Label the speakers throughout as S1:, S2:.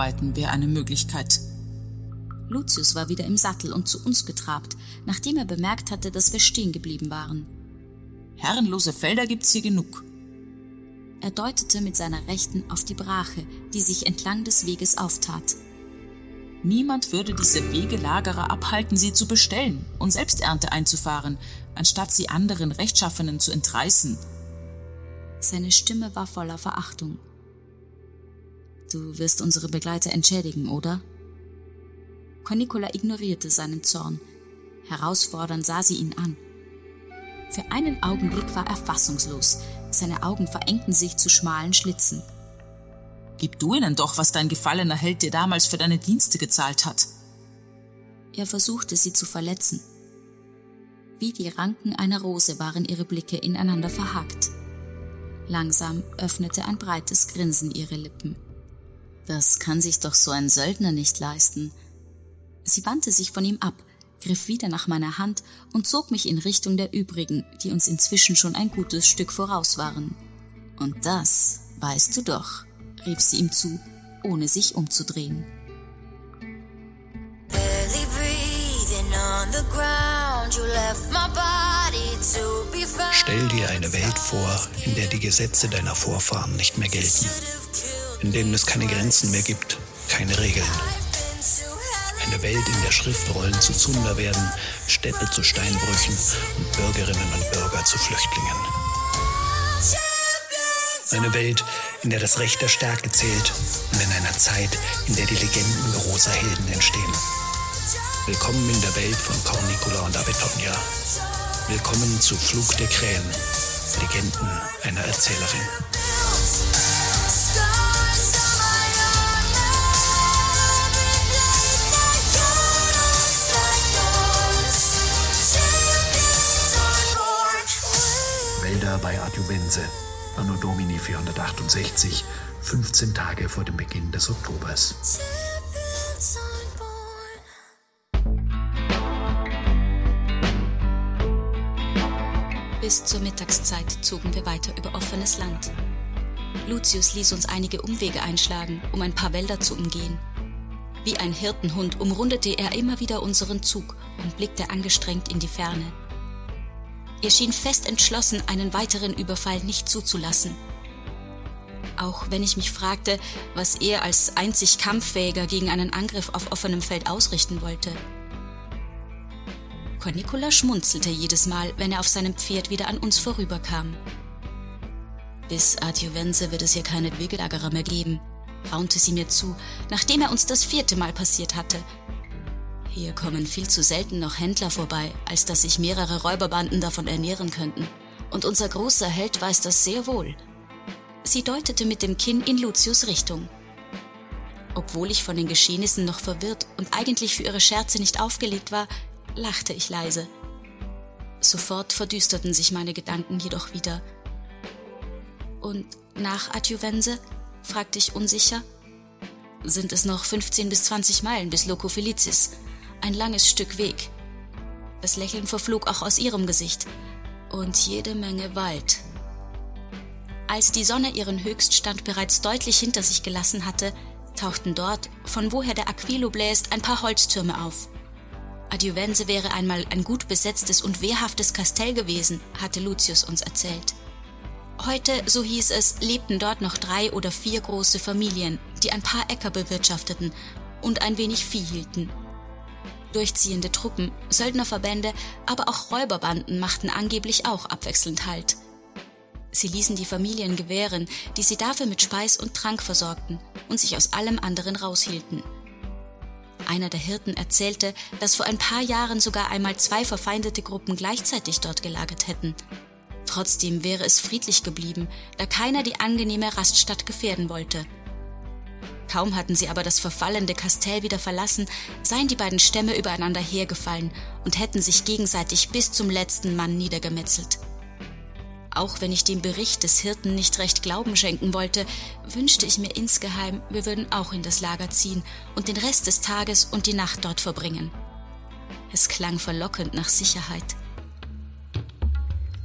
S1: arbeiten wäre eine Möglichkeit.
S2: Lucius war wieder im Sattel und zu uns getrabt, nachdem er bemerkt hatte, dass wir stehen geblieben waren.
S1: Herrenlose Felder gibt's hier genug.
S2: Er deutete mit seiner Rechten auf die Brache, die sich entlang des Weges auftat.
S1: Niemand würde diese Wegelagerer abhalten, sie zu bestellen und Selbsternte einzufahren, anstatt sie anderen Rechtschaffenen zu entreißen.
S2: Seine Stimme war voller Verachtung. Du wirst unsere Begleiter entschädigen, oder? Cornicola ignorierte seinen Zorn. Herausfordernd sah sie ihn an. Für einen Augenblick war er fassungslos. Seine Augen verengten sich zu schmalen Schlitzen.
S1: Gib du ihnen doch, was dein gefallener Held dir damals für deine Dienste gezahlt hat.
S2: Er versuchte sie zu verletzen. Wie die Ranken einer Rose waren ihre Blicke ineinander verhakt. Langsam öffnete ein breites Grinsen ihre Lippen. Das kann sich doch so ein Söldner nicht leisten. Sie wandte sich von ihm ab, griff wieder nach meiner Hand und zog mich in Richtung der übrigen, die uns inzwischen schon ein gutes Stück voraus waren. Und das weißt du doch, rief sie ihm zu, ohne sich umzudrehen.
S3: Stell dir eine Welt vor, in der die Gesetze deiner Vorfahren nicht mehr gelten, in denen es keine Grenzen mehr gibt, keine Regeln. Eine Welt, in der Schriftrollen zu Zunder werden, Städte zu Steinbrüchen und Bürgerinnen und Bürger zu Flüchtlingen. Eine Welt, in der das Recht der Stärke zählt und in einer Zeit, in der die Legenden großer Helden entstehen. Willkommen in der Welt von Cornicula und Avetonia. Willkommen zu Flug der Krähen, Legenden einer Erzählerin. Bei Adjuvense, Anno Domini 468, 15 Tage vor dem Beginn des Oktobers.
S2: Bis zur Mittagszeit zogen wir weiter über offenes Land. Lucius ließ uns einige Umwege einschlagen, um ein paar Wälder zu umgehen. Wie ein Hirtenhund umrundete er immer wieder unseren Zug und blickte angestrengt in die Ferne. Er schien fest entschlossen, einen weiteren Überfall nicht zuzulassen. Auch wenn ich mich fragte, was er als einzig Kampffähiger gegen einen Angriff auf offenem Feld ausrichten wollte. Cornicola schmunzelte jedes Mal, wenn er auf seinem Pferd wieder an uns vorüberkam. Bis Adjuvense wird es hier keine Wegelagerer mehr geben, raunte sie mir zu, nachdem er uns das vierte Mal passiert hatte. Hier kommen viel zu selten noch Händler vorbei, als dass sich mehrere Räuberbanden davon ernähren könnten. Und unser großer Held weiß das sehr wohl. Sie deutete mit dem Kinn in Lucius Richtung. Obwohl ich von den Geschehnissen noch verwirrt und eigentlich für ihre Scherze nicht aufgelegt war, lachte ich leise. Sofort verdüsterten sich meine Gedanken jedoch wieder. Und nach Adjuvense? fragte ich unsicher. Sind es noch 15 bis 20 Meilen bis Loco Felicis? Ein langes Stück Weg. Das Lächeln verflog auch aus ihrem Gesicht. Und jede Menge Wald. Als die Sonne ihren Höchststand bereits deutlich hinter sich gelassen hatte, tauchten dort, von woher der Aquilo bläst, ein paar Holztürme auf. Adjuvense wäre einmal ein gut besetztes und wehrhaftes Kastell gewesen, hatte Lucius uns erzählt. Heute, so hieß es, lebten dort noch drei oder vier große Familien, die ein paar Äcker bewirtschafteten und ein wenig Vieh hielten. Durchziehende Truppen, Söldnerverbände, aber auch Räuberbanden machten angeblich auch abwechselnd Halt. Sie ließen die Familien gewähren, die sie dafür mit Speis und Trank versorgten und sich aus allem anderen raushielten. Einer der Hirten erzählte, dass vor ein paar Jahren sogar einmal zwei verfeindete Gruppen gleichzeitig dort gelagert hätten. Trotzdem wäre es friedlich geblieben, da keiner die angenehme Raststadt gefährden wollte. Kaum hatten sie aber das verfallende Kastell wieder verlassen, seien die beiden Stämme übereinander hergefallen und hätten sich gegenseitig bis zum letzten Mann niedergemetzelt. Auch wenn ich dem Bericht des Hirten nicht recht Glauben schenken wollte, wünschte ich mir insgeheim, wir würden auch in das Lager ziehen und den Rest des Tages und die Nacht dort verbringen. Es klang verlockend nach Sicherheit.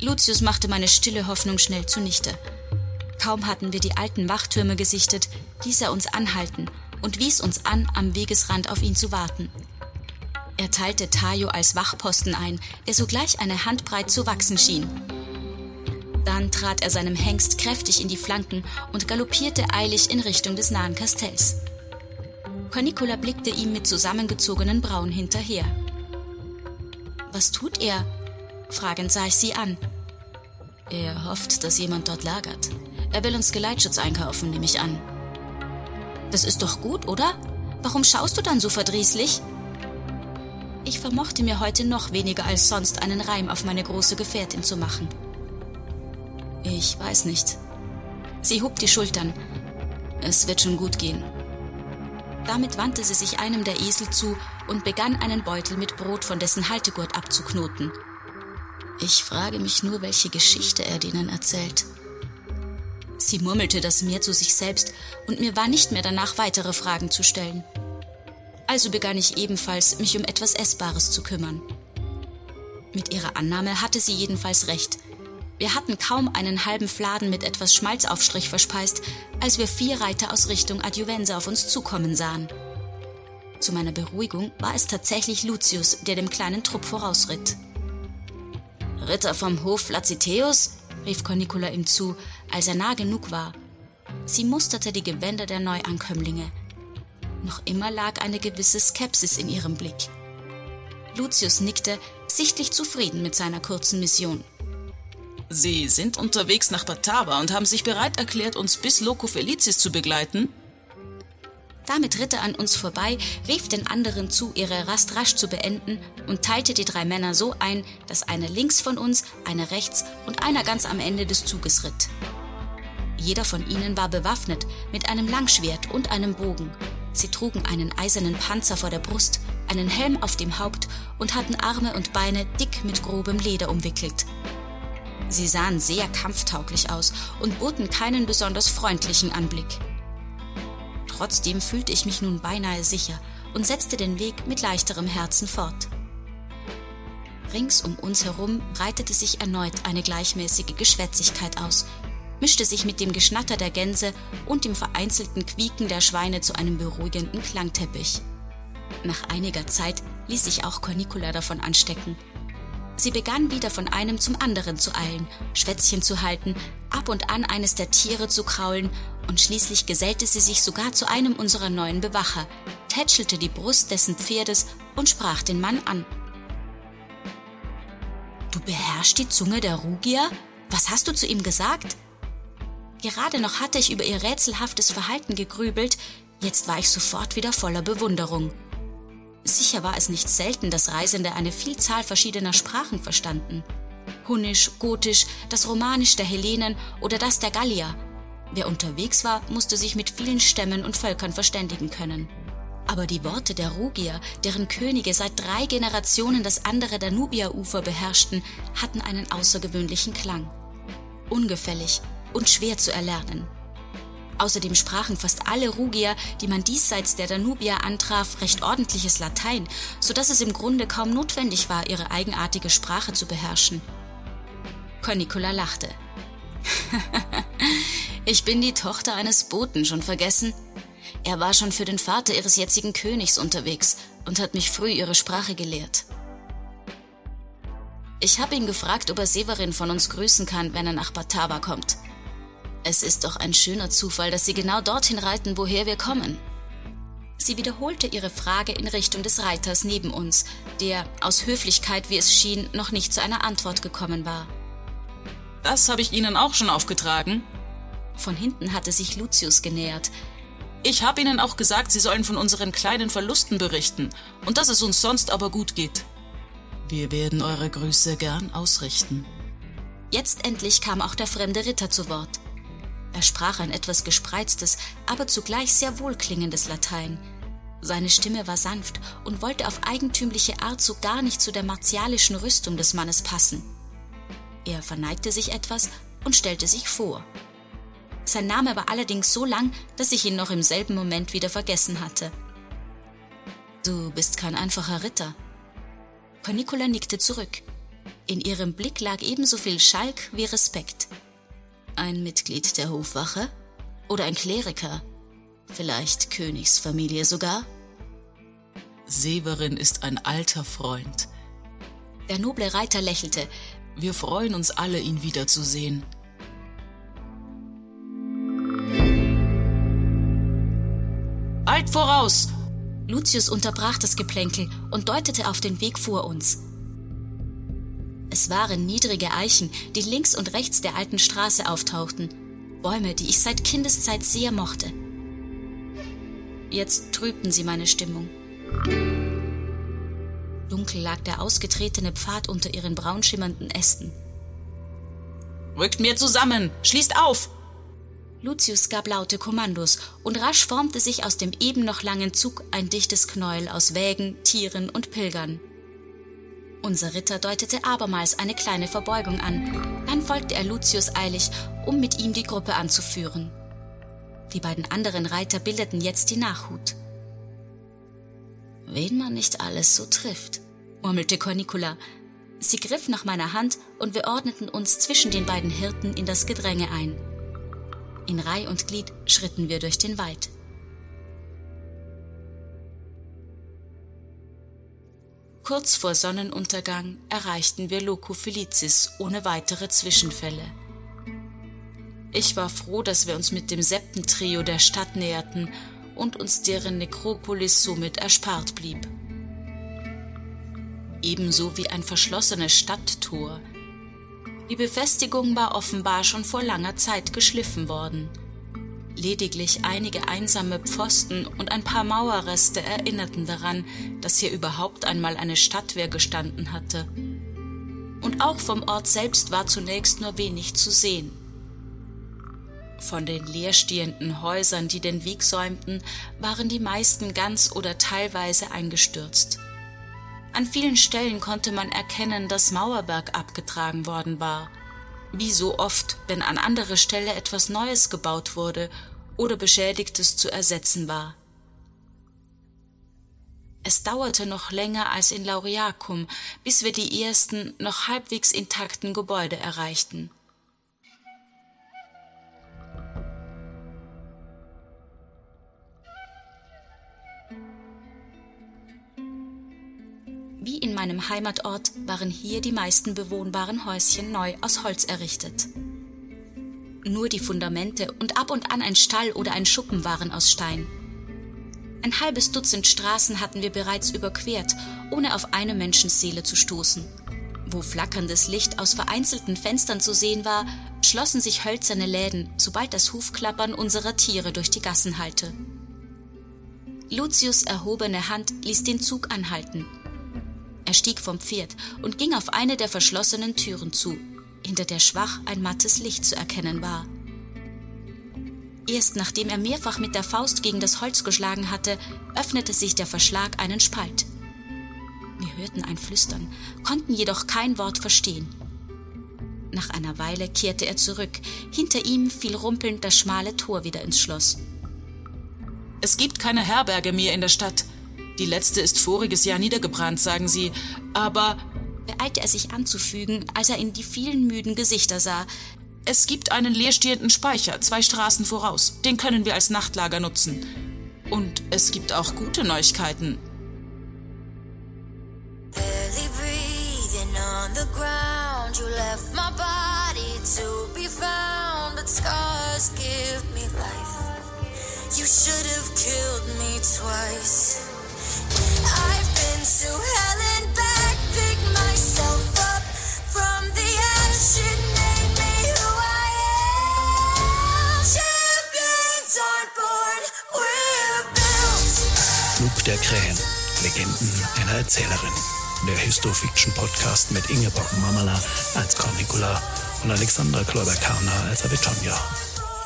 S2: Lucius machte meine stille Hoffnung schnell zunichte. Kaum hatten wir die alten Wachtürme gesichtet, ließ er uns anhalten und wies uns an, am Wegesrand auf ihn zu warten. Er teilte Tayo als Wachposten ein, der sogleich eine Handbreit zu wachsen schien. Dann trat er seinem Hengst kräftig in die Flanken und galoppierte eilig in Richtung des nahen Kastells. Cornicola blickte ihm mit zusammengezogenen Brauen hinterher. Was tut er? Fragend sah ich sie an. Er hofft, dass jemand dort lagert. Er will uns Geleitschutz einkaufen, nehme ich an. Das ist doch gut, oder? Warum schaust du dann so verdrießlich? Ich vermochte mir heute noch weniger als sonst einen Reim auf meine große Gefährtin zu machen. Ich weiß nicht. Sie hob die Schultern. Es wird schon gut gehen. Damit wandte sie sich einem der Esel zu und begann einen Beutel mit Brot von dessen Haltegurt abzuknoten. Ich frage mich nur, welche Geschichte er denen erzählt. Sie murmelte das mehr zu sich selbst, und mir war nicht mehr danach, weitere Fragen zu stellen. Also begann ich ebenfalls, mich um etwas Essbares zu kümmern. Mit ihrer Annahme hatte sie jedenfalls recht. Wir hatten kaum einen halben Fladen mit etwas Schmalzaufstrich verspeist, als wir vier Reiter aus Richtung Adjuvense auf uns zukommen sahen. Zu meiner Beruhigung war es tatsächlich Lucius, der dem kleinen Trupp vorausritt. Ritter vom Hof Laciteus? Rief Cornicola ihm zu, als er nah genug war. Sie musterte die Gewänder der Neuankömmlinge. Noch immer lag eine gewisse Skepsis in ihrem Blick. Lucius nickte, sichtlich zufrieden mit seiner kurzen Mission.
S1: Sie sind unterwegs nach Batava und haben sich bereit erklärt, uns bis Loco Felicis zu begleiten?
S2: Damit ritt er an uns vorbei, rief den anderen zu, ihre Rast rasch zu beenden und teilte die drei Männer so ein, dass einer links von uns, einer rechts und einer ganz am Ende des Zuges ritt. Jeder von ihnen war bewaffnet mit einem Langschwert und einem Bogen. Sie trugen einen eisernen Panzer vor der Brust, einen Helm auf dem Haupt und hatten Arme und Beine dick mit grobem Leder umwickelt. Sie sahen sehr kampftauglich aus und boten keinen besonders freundlichen Anblick. Trotzdem fühlte ich mich nun beinahe sicher und setzte den Weg mit leichterem Herzen fort. Rings um uns herum breitete sich erneut eine gleichmäßige Geschwätzigkeit aus, mischte sich mit dem Geschnatter der Gänse und dem vereinzelten Quieken der Schweine zu einem beruhigenden Klangteppich. Nach einiger Zeit ließ sich auch Cornicula davon anstecken Sie begann wieder von einem zum anderen zu eilen, Schwätzchen zu halten, ab und an eines der Tiere zu kraulen, und schließlich gesellte sie sich sogar zu einem unserer neuen Bewacher, tätschelte die Brust dessen Pferdes und sprach den Mann an. Du beherrschst die Zunge der Rugia? Was hast du zu ihm gesagt? Gerade noch hatte ich über ihr rätselhaftes Verhalten gegrübelt, jetzt war ich sofort wieder voller Bewunderung. Sicher war es nicht selten, dass Reisende eine Vielzahl verschiedener Sprachen verstanden. Hunnisch, Gotisch, das Romanisch der Hellenen oder das der Gallier. Wer unterwegs war, musste sich mit vielen Stämmen und Völkern verständigen können. Aber die Worte der Rugier, deren Könige seit drei Generationen das andere Danubia-Ufer beherrschten, hatten einen außergewöhnlichen Klang. Ungefällig und schwer zu erlernen. Außerdem sprachen fast alle Rugier, die man diesseits der Danubia antraf, recht ordentliches Latein, so dass es im Grunde kaum notwendig war, ihre eigenartige Sprache zu beherrschen. Cornicola lachte. ich bin die Tochter eines Boten, schon vergessen? Er war schon für den Vater ihres jetzigen Königs unterwegs und hat mich früh ihre Sprache gelehrt. Ich habe ihn gefragt, ob er Severin von uns grüßen kann, wenn er nach Batava kommt. Es ist doch ein schöner Zufall, dass Sie genau dorthin reiten, woher wir kommen. Sie wiederholte ihre Frage in Richtung des Reiters neben uns, der, aus Höflichkeit, wie es schien, noch nicht zu einer Antwort gekommen war.
S1: Das habe ich Ihnen auch schon aufgetragen.
S2: Von hinten hatte sich Lucius genähert.
S1: Ich habe Ihnen auch gesagt, Sie sollen von unseren kleinen Verlusten berichten und dass es uns sonst aber gut geht. Wir werden eure Grüße gern ausrichten.
S2: Jetzt endlich kam auch der fremde Ritter zu Wort. Er sprach ein etwas gespreiztes, aber zugleich sehr wohlklingendes Latein. Seine Stimme war sanft und wollte auf eigentümliche Art so gar nicht zu der martialischen Rüstung des Mannes passen. Er verneigte sich etwas und stellte sich vor. Sein Name war allerdings so lang, dass ich ihn noch im selben Moment wieder vergessen hatte. Du bist kein einfacher Ritter. Cornicola nickte zurück. In ihrem Blick lag ebenso viel Schalk wie Respekt. Ein Mitglied der Hofwache? Oder ein Kleriker? Vielleicht Königsfamilie sogar?
S1: Severin ist ein alter Freund.
S2: Der noble Reiter lächelte.
S1: Wir freuen uns alle, ihn wiederzusehen. Alt voraus!
S2: Lucius unterbrach das Geplänkel und deutete auf den Weg vor uns. Es waren niedrige Eichen, die links und rechts der alten Straße auftauchten, Bäume, die ich seit Kindeszeit sehr mochte. Jetzt trübten sie meine Stimmung. Dunkel lag der ausgetretene Pfad unter ihren braun schimmernden Ästen.
S1: Rückt mir zusammen! Schließt auf!
S2: Lucius gab laute Kommandos, und rasch formte sich aus dem eben noch langen Zug ein dichtes Knäuel aus Wägen, Tieren und Pilgern. Unser Ritter deutete abermals eine kleine Verbeugung an, dann folgte er Lucius eilig, um mit ihm die Gruppe anzuführen. Die beiden anderen Reiter bildeten jetzt die Nachhut. Wen man nicht alles so trifft, murmelte Cornicula. Sie griff nach meiner Hand und wir ordneten uns zwischen den beiden Hirten in das Gedränge ein. In Reih und Glied schritten wir durch den Wald. Kurz vor Sonnenuntergang erreichten wir Loco Felicis ohne weitere Zwischenfälle. Ich war froh, dass wir uns mit dem Septentrio der Stadt näherten und uns deren Nekropolis somit erspart blieb. Ebenso wie ein verschlossenes Stadttor, die Befestigung war offenbar schon vor langer Zeit geschliffen worden. Lediglich einige einsame Pfosten und ein paar Mauerreste erinnerten daran, dass hier überhaupt einmal eine Stadtwehr gestanden hatte. Und auch vom Ort selbst war zunächst nur wenig zu sehen. Von den leerstehenden Häusern, die den Weg säumten, waren die meisten ganz oder teilweise eingestürzt. An vielen Stellen konnte man erkennen, dass Mauerwerk abgetragen worden war. Wie so oft, wenn an anderer Stelle etwas Neues gebaut wurde oder Beschädigtes zu ersetzen war. Es dauerte noch länger als in Lauriacum, bis wir die ersten, noch halbwegs intakten Gebäude erreichten. Wie in meinem Heimatort waren hier die meisten bewohnbaren Häuschen neu aus Holz errichtet. Nur die Fundamente und ab und an ein Stall oder ein Schuppen waren aus Stein. Ein halbes Dutzend Straßen hatten wir bereits überquert, ohne auf eine Menschenseele zu stoßen. Wo flackerndes Licht aus vereinzelten Fenstern zu sehen war, schlossen sich hölzerne Läden, sobald das Hufklappern unserer Tiere durch die Gassen hallte. Lucius erhobene Hand ließ den Zug anhalten stieg vom Pferd und ging auf eine der verschlossenen Türen zu, hinter der schwach ein mattes Licht zu erkennen war. Erst nachdem er mehrfach mit der Faust gegen das Holz geschlagen hatte, öffnete sich der Verschlag einen Spalt. Wir hörten ein Flüstern, konnten jedoch kein Wort verstehen. Nach einer Weile kehrte er zurück. Hinter ihm fiel rumpelnd das schmale Tor wieder ins Schloss.
S1: Es gibt keine Herberge mehr in der Stadt, die letzte ist voriges Jahr niedergebrannt, sagen sie. Aber
S2: beeilte er sich anzufügen, als er in die vielen müden Gesichter sah.
S1: Es gibt einen leerstehenden Speicher, zwei Straßen voraus. Den können wir als Nachtlager nutzen. Und es gibt auch gute Neuigkeiten. You should have killed me twice.
S3: Flug der Krähen. Legenden einer Erzählerin. Der Histofiction-Podcast mit Ingeborg Mamala als Cornicula und Alexandra Kloiber-Karner als Avitonja.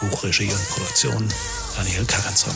S3: Buchregie und Produktion Daniel Karenson.